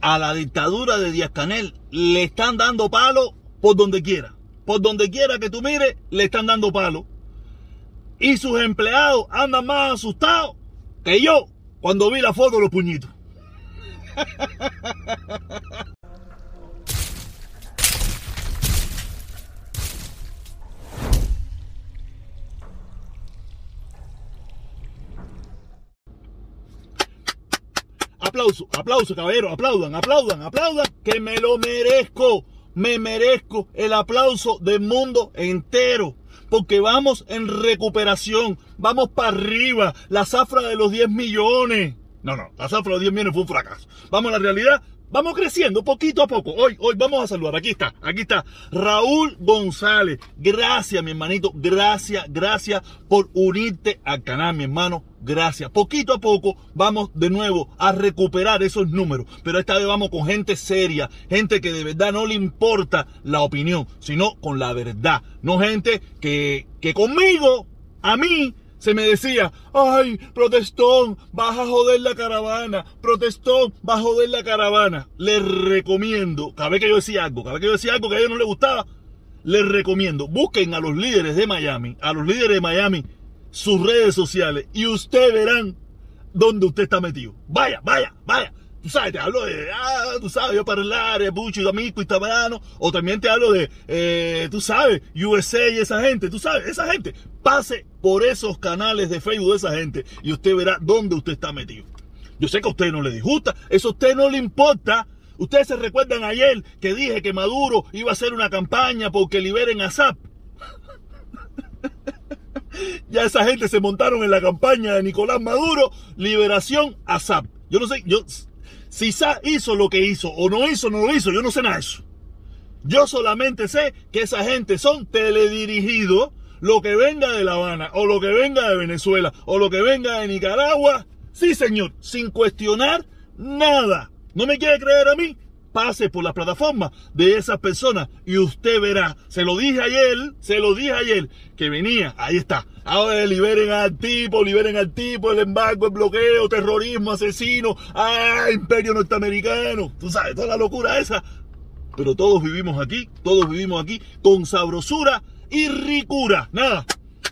a la dictadura de Díaz Canel le están dando palo por donde quiera. Por donde quiera que tú mires, le están dando palo. Y sus empleados andan más asustados que yo cuando vi la foto de los puñitos. Aplauso, aplauso, caballero, aplaudan, aplaudan, aplaudan, que me lo merezco. Me merezco el aplauso del mundo entero. Porque vamos en recuperación, vamos para arriba. La zafra de los 10 millones. No, no, la zafra de los 10 millones fue un fracaso. Vamos a la realidad, Vamos creciendo poquito a poco. Hoy, hoy vamos a saludar. Aquí está, aquí está. Raúl González. Gracias, mi hermanito. Gracias, gracias por unirte al canal, mi hermano. Gracias. Poquito a poco vamos de nuevo a recuperar esos números. Pero esta vez vamos con gente seria. Gente que de verdad no le importa la opinión, sino con la verdad. No gente que, que conmigo, a mí, se me decía, ay, protestón, vas a joder la caravana, protestón, vas a joder la caravana. Les recomiendo, cada vez que yo decía algo, cada vez que yo decía algo que a ellos no les gustaba, les recomiendo, busquen a los líderes de Miami, a los líderes de Miami, sus redes sociales, y ustedes verán dónde usted está metido. Vaya, vaya, vaya tú sabes, te hablo de, ah, tú sabes, yo para el Pucho, Amico, Itamarano, o también te hablo de, eh, tú sabes, USA y esa gente, tú sabes, esa gente, pase por esos canales de Facebook de esa gente y usted verá dónde usted está metido. Yo sé que a usted no le disgusta, eso a usted no le importa. Ustedes se recuerdan ayer que dije que Maduro iba a hacer una campaña porque liberen a ZAP. ya esa gente se montaron en la campaña de Nicolás Maduro, liberación a ZAP. Yo no sé, yo si hizo lo que hizo o no hizo, no lo hizo, yo no sé nada de eso. Yo solamente sé que esa gente son teledirigidos. Lo que venga de La Habana, o lo que venga de Venezuela, o lo que venga de Nicaragua. Sí, señor, sin cuestionar nada. ¿No me quiere creer a mí? Pase por la plataforma de esas personas y usted verá. Se lo dije ayer, se lo dije ayer, que venía, ahí está, Ahora liberen al tipo, liberen al tipo, el embargo, el bloqueo, terrorismo, asesino, ah, imperio norteamericano. Tú sabes, toda la locura esa. Pero todos vivimos aquí, todos vivimos aquí con sabrosura y ricura. Nada.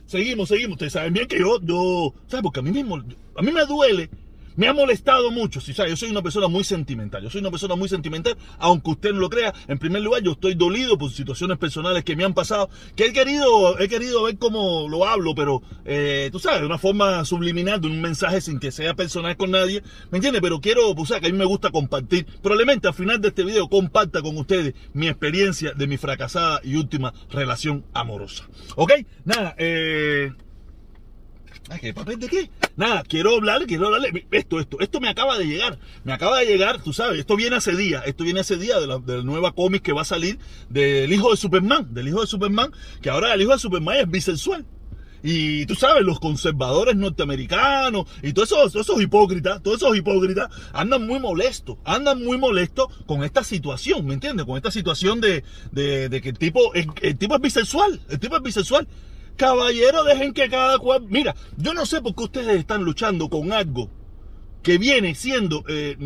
Seguimos, seguimos. Ustedes saben bien que yo, yo, ¿sabes? Porque a mí mismo, a mí me duele me ha molestado mucho, si sabe, yo soy una persona muy sentimental, yo soy una persona muy sentimental, aunque usted no lo crea, en primer lugar yo estoy dolido por situaciones personales que me han pasado, que he querido, he querido ver cómo lo hablo, pero eh, tú sabes, de una forma subliminal, de un mensaje sin que sea personal con nadie, ¿me entiendes? Pero quiero, pues, que a mí me gusta compartir, probablemente al final de este video comparta con ustedes mi experiencia de mi fracasada y última relación amorosa, ¿ok? Nada, eh... ¿Qué papel de qué? Nada, quiero hablar, quiero hablarle. Esto, esto, esto me acaba de llegar. Me acaba de llegar, tú sabes, esto viene hace día. Esto viene hace día de la, nueva cómic que va a salir del hijo de Superman. Del hijo de Superman, que ahora el hijo de Superman es bisexual. Y tú sabes, los conservadores norteamericanos y todos esos, esos hipócritas, todos esos hipócritas andan muy molestos, andan muy molestos con esta situación, ¿me entiendes? Con esta situación de, de, que el tipo, el tipo es bisexual, el tipo es bisexual. Caballero, dejen que cada cual... Mira, yo no sé por qué ustedes están luchando con algo que viene siendo eh,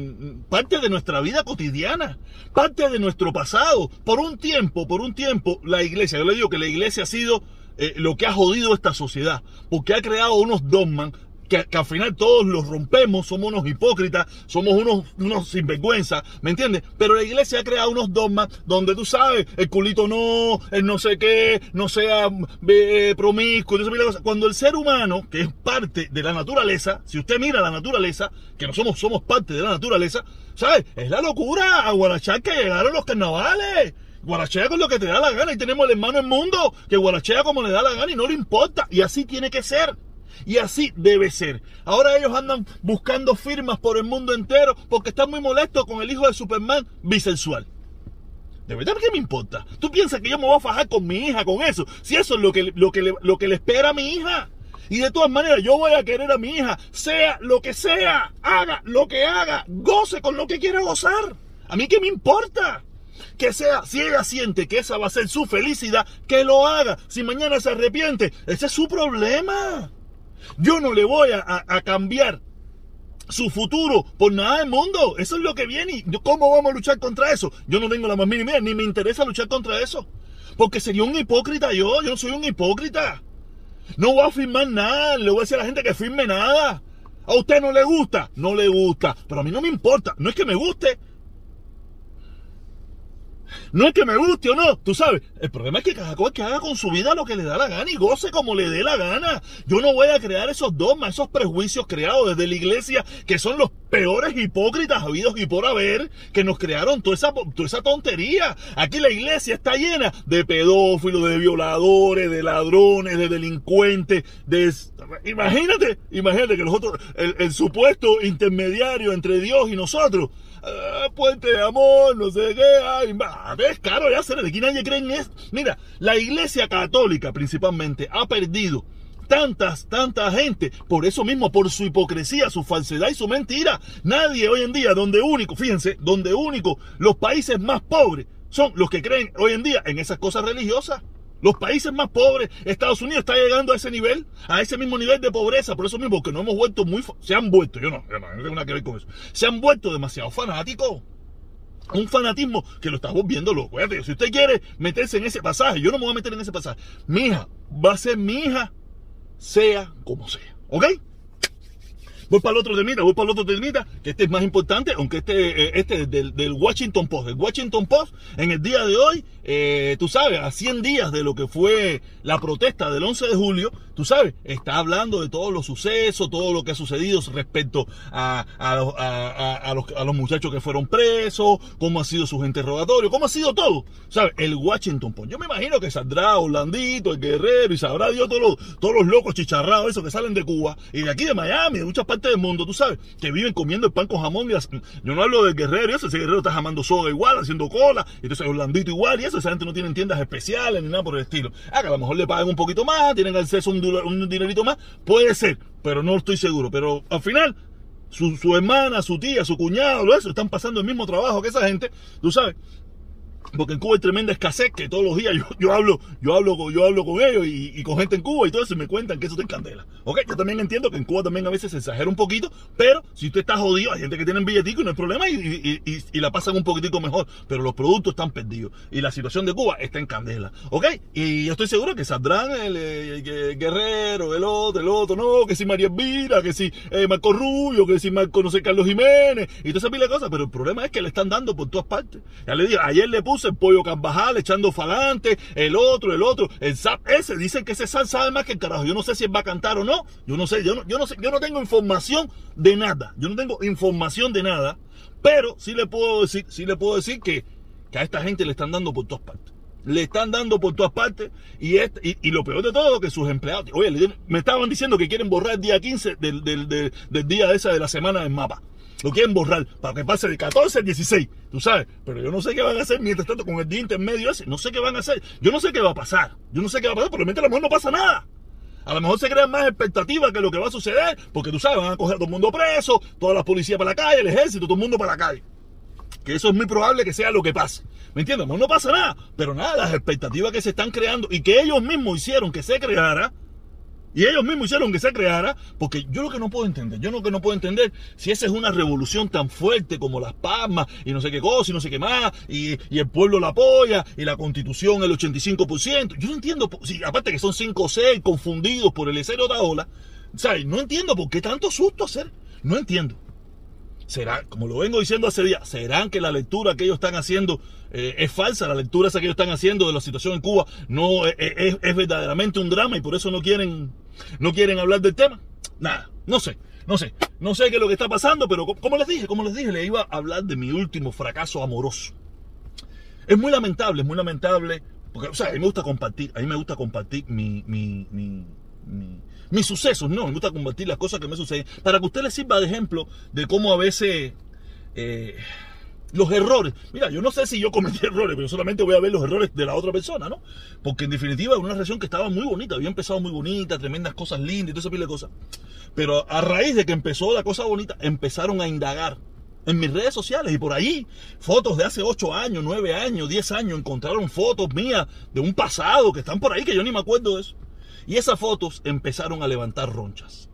parte de nuestra vida cotidiana, parte de nuestro pasado. Por un tiempo, por un tiempo, la iglesia, yo le digo que la iglesia ha sido eh, lo que ha jodido esta sociedad, porque ha creado unos dogmas que, al final todos los rompemos, somos unos hipócritas, somos unos, unos sinvergüenza, ¿me entiendes? Pero la iglesia ha creado unos dogmas donde tú sabes, el culito no, el no sé qué, no sea eh, promiscuo, cuando el ser humano, que es parte de la naturaleza, si usted mira la naturaleza, que no somos, somos parte de la naturaleza, ¿sabes? Es la locura a Guarachá que llegaron los carnavales. Guarachea con lo que te da la gana y tenemos el hermano en mundo que guarachea como le da la gana y no le importa. Y así tiene que ser. Y así debe ser. Ahora ellos andan buscando firmas por el mundo entero porque están muy molestos con el hijo de Superman bisexual. ¿De verdad qué me importa? ¿Tú piensas que yo me voy a fajar con mi hija con eso? Si eso es lo que, lo que, le, lo que le espera a mi hija. Y de todas maneras, yo voy a querer a mi hija, sea lo que sea, haga lo que haga, goce con lo que quiera gozar. ¿A mí qué me importa? Que sea, si ella siente que esa va a ser su felicidad, que lo haga. Si mañana se arrepiente, ese es su problema. Yo no le voy a, cambiar su futuro por nada del mundo. Eso es lo que viene. ¿Y ¿Cómo vamos a luchar contra eso? Yo no tengo la más mínima ni me interesa luchar contra eso. Porque sería un hipócrita yo, yo no soy un hipócrita. No voy a firmar nada, le voy a decir a la gente que firme nada. A usted no le gusta, no le gusta, pero a mí no me importa, no es que me guste. No es que me guste o no, tú sabes. El problema es que cada cual que haga con su vida lo que le da la gana y goce como le dé la gana. Yo no voy a crear esos dogmas, esos prejuicios creados desde la iglesia, que son los peores hipócritas habidos y por haber, que nos crearon toda esa, toda esa tontería. Aquí la iglesia está llena de pedófilos, de violadores, de ladrones, de delincuentes, de... Imagínate, imagínate que nosotros, el, el supuesto intermediario entre Dios y nosotros, ah, puente de amor, no sé qué, ay, ves, caro, ya sé, de aquí nadie cree en eso. Mira, la iglesia católica principalmente ha perdido tantas, tanta gente, por eso mismo, por su hipocresía, su falsedad y su mentira. Nadie hoy en día, donde único, fíjense, donde único, los países más pobres son los que creen hoy en día en esas cosas religiosas. Los países más pobres, Estados Unidos está llegando a ese nivel, a ese mismo nivel de pobreza, por eso mismo que no hemos vuelto muy, se han vuelto, yo no, yo no, tengo nada que ver con eso, se han vuelto demasiado fanáticos. Un fanatismo que lo estamos viendo loco. Si usted quiere meterse en ese pasaje, yo no me voy a meter en ese pasaje. Mi hija va a ser mi hija, sea como sea. ¿Ok? Voy para el otro temita, voy para el otro temita, que este es más importante, aunque este, eh, este es del, del Washington Post. El Washington Post, en el día de hoy, eh, tú sabes, a 100 días de lo que fue la protesta del 11 de julio, tú sabes, está hablando de todos los sucesos, todo lo que ha sucedido respecto a, a, a- los, a los muchachos que fueron presos, cómo ha sido sus interrogatorios, cómo ha sido todo. ¿Sabes? El Washington Post. Yo me imagino que saldrá Orlandito, el guerrero, y sabrá Dios todos los, todos los locos chicharrados, esos que salen de Cuba y de aquí de Miami, de muchas partes del mundo, tú sabes, que viven comiendo el pan con jamón. Y yo no hablo del guerrero, ese guerrero está jamando soga igual, haciendo cola, y entonces Orlandito igual, y eso, esa gente no tiene tiendas especiales ni nada por el estilo. Ah, que a lo mejor le pagan un poquito más, tienen acceso a un, un dinerito más, puede ser, pero no estoy seguro. Pero al final, su, su hermana, su tía, su cuñado, lo eso, están pasando el mismo trabajo que esa gente, tú sabes. Porque en Cuba hay tremenda escasez que todos los días yo, yo hablo, yo hablo con, yo hablo con ellos y, con gente en Cuba y todo eso y me cuentan que eso en candela. Ok, yo también entiendo que en Cuba también a veces se exagera un poquito, pero si usted está jodido, hay gente que tiene billetico y no hay problema y, y- la pasan un poquitico mejor, pero los productos están perdidos y la situación de Cuba está en candela. Ok, y yo estoy seguro que saldrán el, eh, Guerrero, el otro, el otro, no, que si María Elvira, que si eh, Marco Rubio, que si Marco, no sé, Carlos Jiménez y toda esa pila de cosas, pero el problema es que le están dando por todas partes. Ya le digo, ayer le puse el pollo Carvajal echando falante, el otro, el otro, el zap ese, dicen que ese zap sabe más que el carajo. Yo no sé si él va a cantar o no, yo no sé, yo no, yo no sé, yo no tengo información de nada, yo no tengo información de nada, pero sí le puedo decir, sí le puedo decir que, que a esta gente le están dando por todas partes. Le están dando por todas partes y, este- y, y lo peor de todo que sus empleados, oye, me estaban diciendo que quieren borrar el día 15 del, del, del, día esa de la semana del mapa. Lo quieren borrar para que pase de 14 al 16, tú sabes. Pero yo no sé qué van a hacer mientras tanto con el día intermedio ese. No sé qué van a hacer. Yo no sé qué va a pasar. Yo no sé qué va a pasar. Probablemente a lo mejor no pasa nada. A lo mejor se crean más expectativas que lo que va a suceder. Porque tú sabes, van a coger a todo el mundo preso, toda la policía para la calle, el ejército, todo el mundo para la calle que eso es muy probable que sea lo que pase. ¿Me entiendes? No, no pasa nada, pero nada, las expectativas que se están creando y que ellos mismos hicieron que se creara, y ellos mismos hicieron que se creara, porque yo lo que no puedo entender, yo lo que no puedo entender, si esa es una revolución tan fuerte como las palmas y no sé qué cosa y no sé qué más, y, el pueblo la apoya, y la constitución el 85%, yo no entiendo, si, aparte que son 5 o 6 confundidos por el de ola, ¿sabes? No entiendo por qué tanto susto hacer, no entiendo será, como lo vengo diciendo hace días, serán que la lectura que ellos están haciendo eh, es falsa, la lectura esa que ellos están haciendo de la situación en Cuba no es, es- es verdaderamente un drama y por eso no quieren, no quieren hablar del tema. Nada, no sé, no sé, no sé qué es lo que está pasando, pero co- como les dije, como les dije, le iba a hablar de mi último fracaso amoroso. Es muy lamentable, es muy lamentable, porque, o sea, a mí me gusta compartir, a mí me gusta compartir mi, mi, mi, mi- mis sucesos, no, me gusta compartir las cosas que me suceden, para que usted le sirva de ejemplo de cómo a veces eh, los errores, mira, yo no sé si yo cometí errores, pero solamente voy a ver los errores de la otra persona, ¿no? Porque en definitiva era una relación que estaba muy bonita, había empezado muy bonita, tremendas cosas lindas y toda esa pila de cosas. Pero a raíz de que empezó la cosa bonita, empezaron a indagar en mis redes sociales y por ahí, fotos de hace 8 años, 9 años, 10 años, encontraron fotos mías de un pasado que están por ahí que yo ni me acuerdo de eso. Y esas fotos empezaron a levantar ronchas.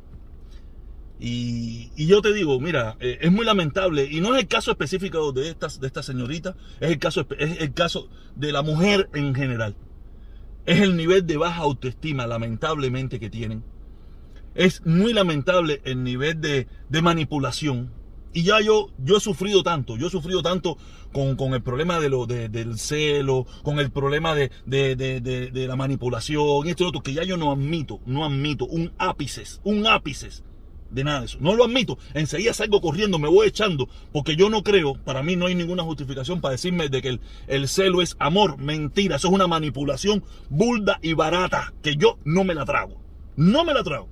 Y, yo te digo, mira, eh, es muy lamentable, y no es el caso específico de esta, de esta señorita, es el, caso, es el caso de la mujer en general. Es el nivel de baja autoestima, lamentablemente, que tienen. Es muy lamentable el nivel de, de manipulación. Y ya yo, yo he sufrido tanto, yo he sufrido tanto con, con el problema de lo, de, del celo, con el problema de, de, la manipulación, esto y otro, que ya yo no admito, no admito un ápice, un ápice de nada de eso. No lo admito. Enseguida salgo corriendo, me voy echando, porque yo no creo, para mí no hay ninguna justificación para decirme de que el, el, celo es amor. Mentira, eso es una manipulación burda y barata, que yo no me la trago. No me la trago.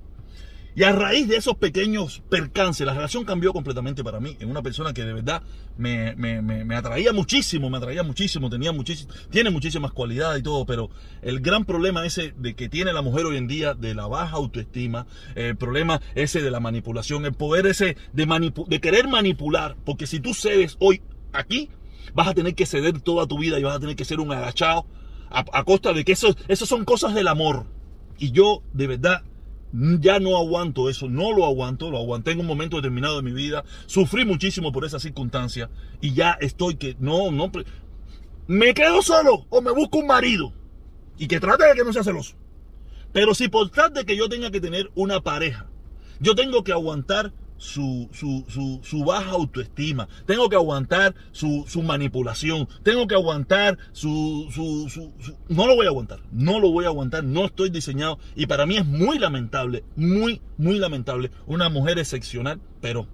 Y a raíz de esos pequeños percances, la relación cambió completamente para mí. En una persona que de verdad me, me, me, me, atraía muchísimo, me atraía muchísimo, tenía muchísimo, tiene muchísimas cualidades y todo, pero el gran problema ese de que tiene la mujer hoy en día de la baja autoestima, el problema ese de la manipulación, el poder ese de, manipu de querer manipular, porque si tú cedes hoy aquí, vas a tener que ceder toda tu vida y vas a tener que ser un agachado a, costa de que eso, eso son cosas del amor. Y yo, de verdad, ya no aguanto eso, no lo aguanto, lo aguanté en un momento determinado de mi vida, sufrí muchísimo por esa circunstancia y ya estoy que no, no, me quedo solo o me busco un marido y que trate de que no sea celoso. Pero si por tal de que yo tenga que tener una pareja, yo tengo que aguantar su, su, su, su, baja autoestima, tengo que aguantar su, manipulación, tengo que aguantar su, No lo voy a aguantar, no lo voy a aguantar, no estoy diseñado y para mí es muy lamentable, muy, muy lamentable, una mujer excepcional, pero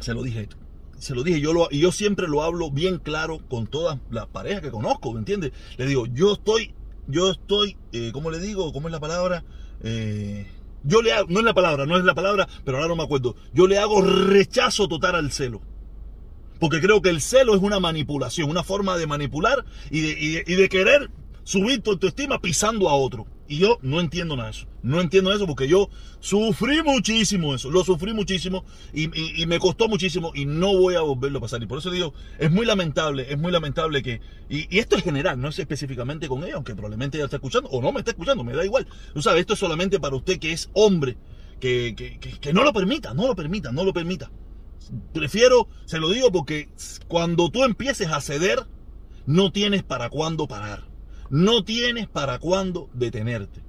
se lo dije, se lo dije, yo, lo, yo siempre lo hablo bien claro con todas las parejas que conozco, ¿me entiendes? Le digo, yo estoy, yo estoy, eh, ¿cómo le digo? ¿Cómo es la palabra? Eh, yo le hago, no es la palabra, no es la palabra, pero ahora no me acuerdo. Yo le hago rechazo total al celo. Porque creo que el celo es una manipulación, una forma de manipular y de, y de, querer subir tu autoestima pisando a otro. Y yo no entiendo nada de eso. No entiendo eso porque yo sufrí muchísimo eso. Lo sufrí muchísimo y, me costó muchísimo y no voy a volverlo a pasar. Y por eso digo, es muy lamentable, es muy lamentable que... Y, esto es general, no es específicamente con ella, aunque probablemente ella está escuchando o no me está escuchando, me da igual. Tú sabes, esto es solamente para usted que es hombre, que, que, que no lo permita, no lo permita, no lo permita. Prefiero, se lo digo porque cuando tú empieces a ceder, no tienes para cuándo parar. No tienes para cuándo detenerte.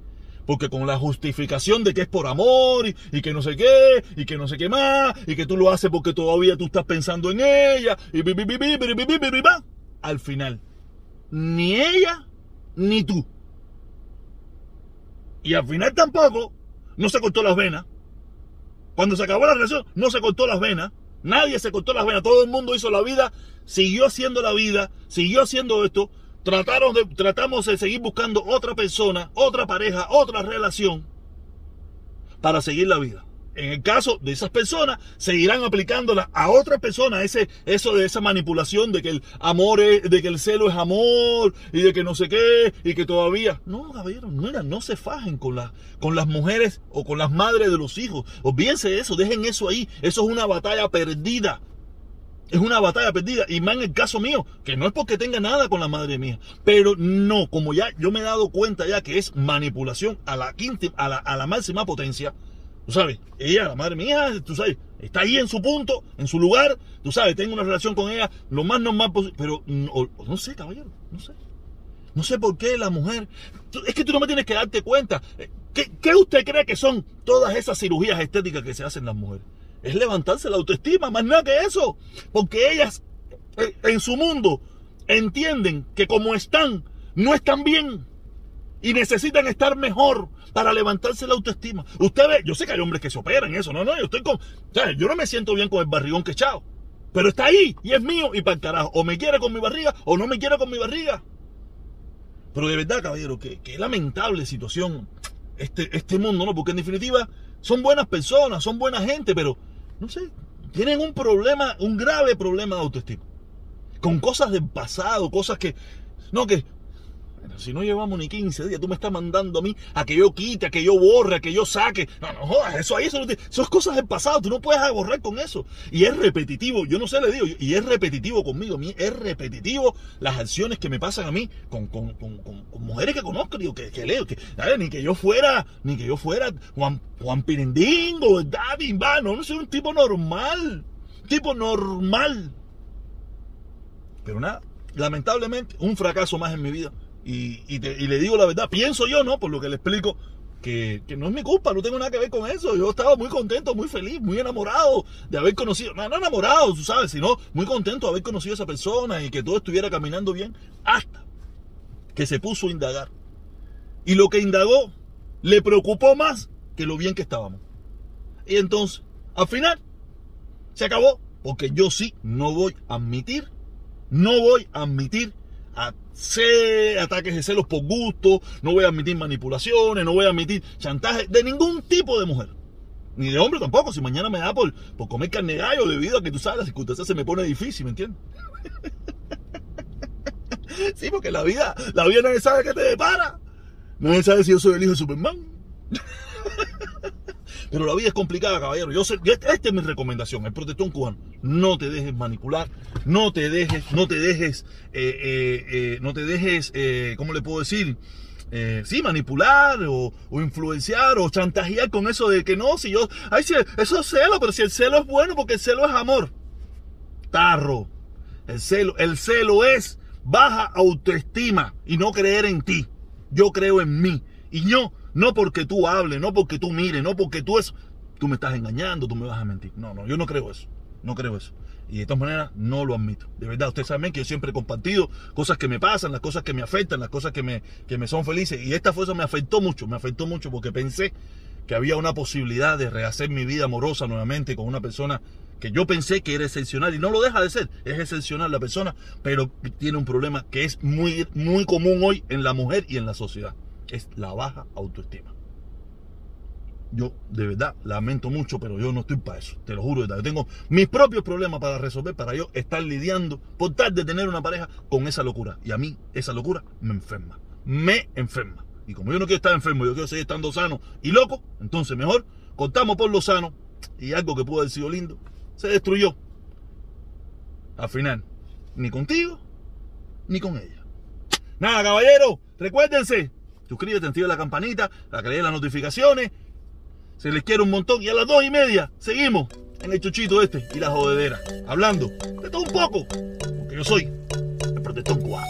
Porque con la justificación de que es por amor y, que no sé qué, y que no sé qué más, y que tú lo haces porque todavía tú estás pensando en ella, y bi, bi, bi, al final, ni ella ni tú. Y al final tampoco no se cortó las venas. Cuando se acabó la relación, no se cortó las venas. Nadie se cortó las venas. Todo el mundo hizo la vida, siguió haciendo la vida, siguió haciendo esto. Trataron de, tratamos de seguir buscando otra persona, otra pareja, otra relación para seguir la vida. En el caso de esas personas, seguirán aplicándola a otras personas, ese, eso de esa manipulación de que el amor es, de que el celo es amor, y de que no sé qué, y que todavía. No, caballeros, no, se fajen con, con las mujeres o con las madres de los hijos. Olvídense de eso, dejen eso ahí. Eso es una batalla perdida. Es una batalla perdida. Y más en el caso mío, que no es porque tenga nada con la madre mía. Pero no, como ya yo me he dado cuenta ya que es manipulación a la, quinta, a la, a la máxima potencia. Tú sabes, ella, la madre mía, tú sabes, está ahí en su punto, en su lugar. Tú sabes, tengo una relación con ella lo más normal posible. Pero no, no sé, caballero, no sé. No sé por qué la mujer. Es que tú no me tienes que darte cuenta. ¿Qué, ¿Qué, usted cree que son todas esas cirugías estéticas que se hacen las mujeres? Es levantarse la autoestima, más nada que eso. Porque ellas eh, en su mundo entienden que como están, no están bien. Y necesitan estar mejor para levantarse la autoestima. Usted ve, yo sé que hay hombres que se operan eso, no, no, yo estoy con, ¿sabes? yo no me siento bien con el barrigón que echado. Pero está ahí y es mío y para el carajo. O me quiere con mi barriga o no me quiere con mi barriga. Pero de verdad, caballero, que, que lamentable situación este, este mundo, ¿no? Porque en definitiva son buenas personas, son buena gente, pero no sé, tienen un problema, un grave problema de autoestima. Con cosas del pasado, cosas que, no, que Si no llevamos ni 15 días, tú me estás mandando a mí a que yo quite, a que yo borre, a que yo saque. No, no jodas, eso ahí, eso, no eso es cosas del pasado, tú no puedes borrar con eso. Y es repetitivo, yo no sé, le digo, y es repetitivo conmigo, es repetitivo las acciones que me pasan a mí con, con, con, con mujeres que conozco, digo, que, leo, que, ni que yo fuera, ni que yo fuera Juan, Juan Pirindingo, David, no, no soy un tipo normal, tipo normal. Pero nada, lamentablemente, un fracaso más en mi vida. Y, le digo la verdad, pienso yo, ¿no? Por lo que le explico, que, no es mi culpa, no tengo nada que ver con eso. Yo estaba muy contento, muy feliz, muy enamorado de haber conocido, no, no enamorado, tú sabes, sino muy contento de haber conocido a esa persona y que todo estuviera caminando bien, hasta que se puso a indagar. Y lo que indagó le preocupó más que lo bien que estábamos. Y entonces, al final, se acabó, porque yo sí no voy a admitir, no voy a admitir hacer ataques de celos por gusto, no voy a admitir manipulaciones, no voy a admitir chantaje de ningún tipo de mujer. Ni de hombre tampoco, si mañana me da por, por comer carne gallo debido a que tú sabes, la circunstancia se me pone difícil, ¿me entiendes? sí, porque la vida, la vida nadie sabe qué te depara. Nadie sabe si yo soy el hijo de Superman. Pero la vida es complicada, caballero. Yo sé, esta es mi recomendación, el protestón cubano. No te dejes manipular, no te dejes, no te dejes, eh, eh, eh, no te dejes, ¿cómo le puedo decir? sí, manipular o, influenciar o chantajear con eso de que no, si yo, ay, si eso es celo, pero si el celo es bueno porque el celo es amor. Tarro. El celo, el celo es baja autoestima y no creer en ti. Yo creo en mí. Y yo no porque tú hables, no porque tú mires, no porque tú es, tú me estás engañando, tú me vas a mentir. No, no, yo no creo eso. No creo eso. Y de todas maneras no lo admito. De verdad, ustedes saben que yo siempre he compartido cosas que me pasan, las cosas que me afectan, las cosas que me, que me son felices. Y esta fuerza me afectó mucho, me afectó mucho porque pensé que había una posibilidad de rehacer mi vida amorosa nuevamente con una persona que yo pensé que era excepcional y no lo deja de ser, es excepcional la persona, pero tiene un problema que es muy, muy común hoy en la mujer y en la sociedad es la baja autoestima. Yo de verdad lamento mucho, pero yo no estoy para eso. Te lo juro, yo tengo mis propios problemas para resolver, para yo estar lidiando por tal de tener una pareja con esa locura. Y a mí esa locura me enferma. Me enferma. Y como yo no quiero estar enfermo, yo quiero seguir estando sano y loco, entonces mejor cortamos por lo sano y algo que pudo haber sido lindo se destruyó. Al final, ni contigo, ni con ella. Nada, caballero, recuérdense, Suscríbete, activa la campanita, para que le las notificaciones. Se les quiere un montón. Y a las dos y media seguimos en el chuchito este y la jodedera. Hablando de todo un poco. Porque yo soy el protestón cubano.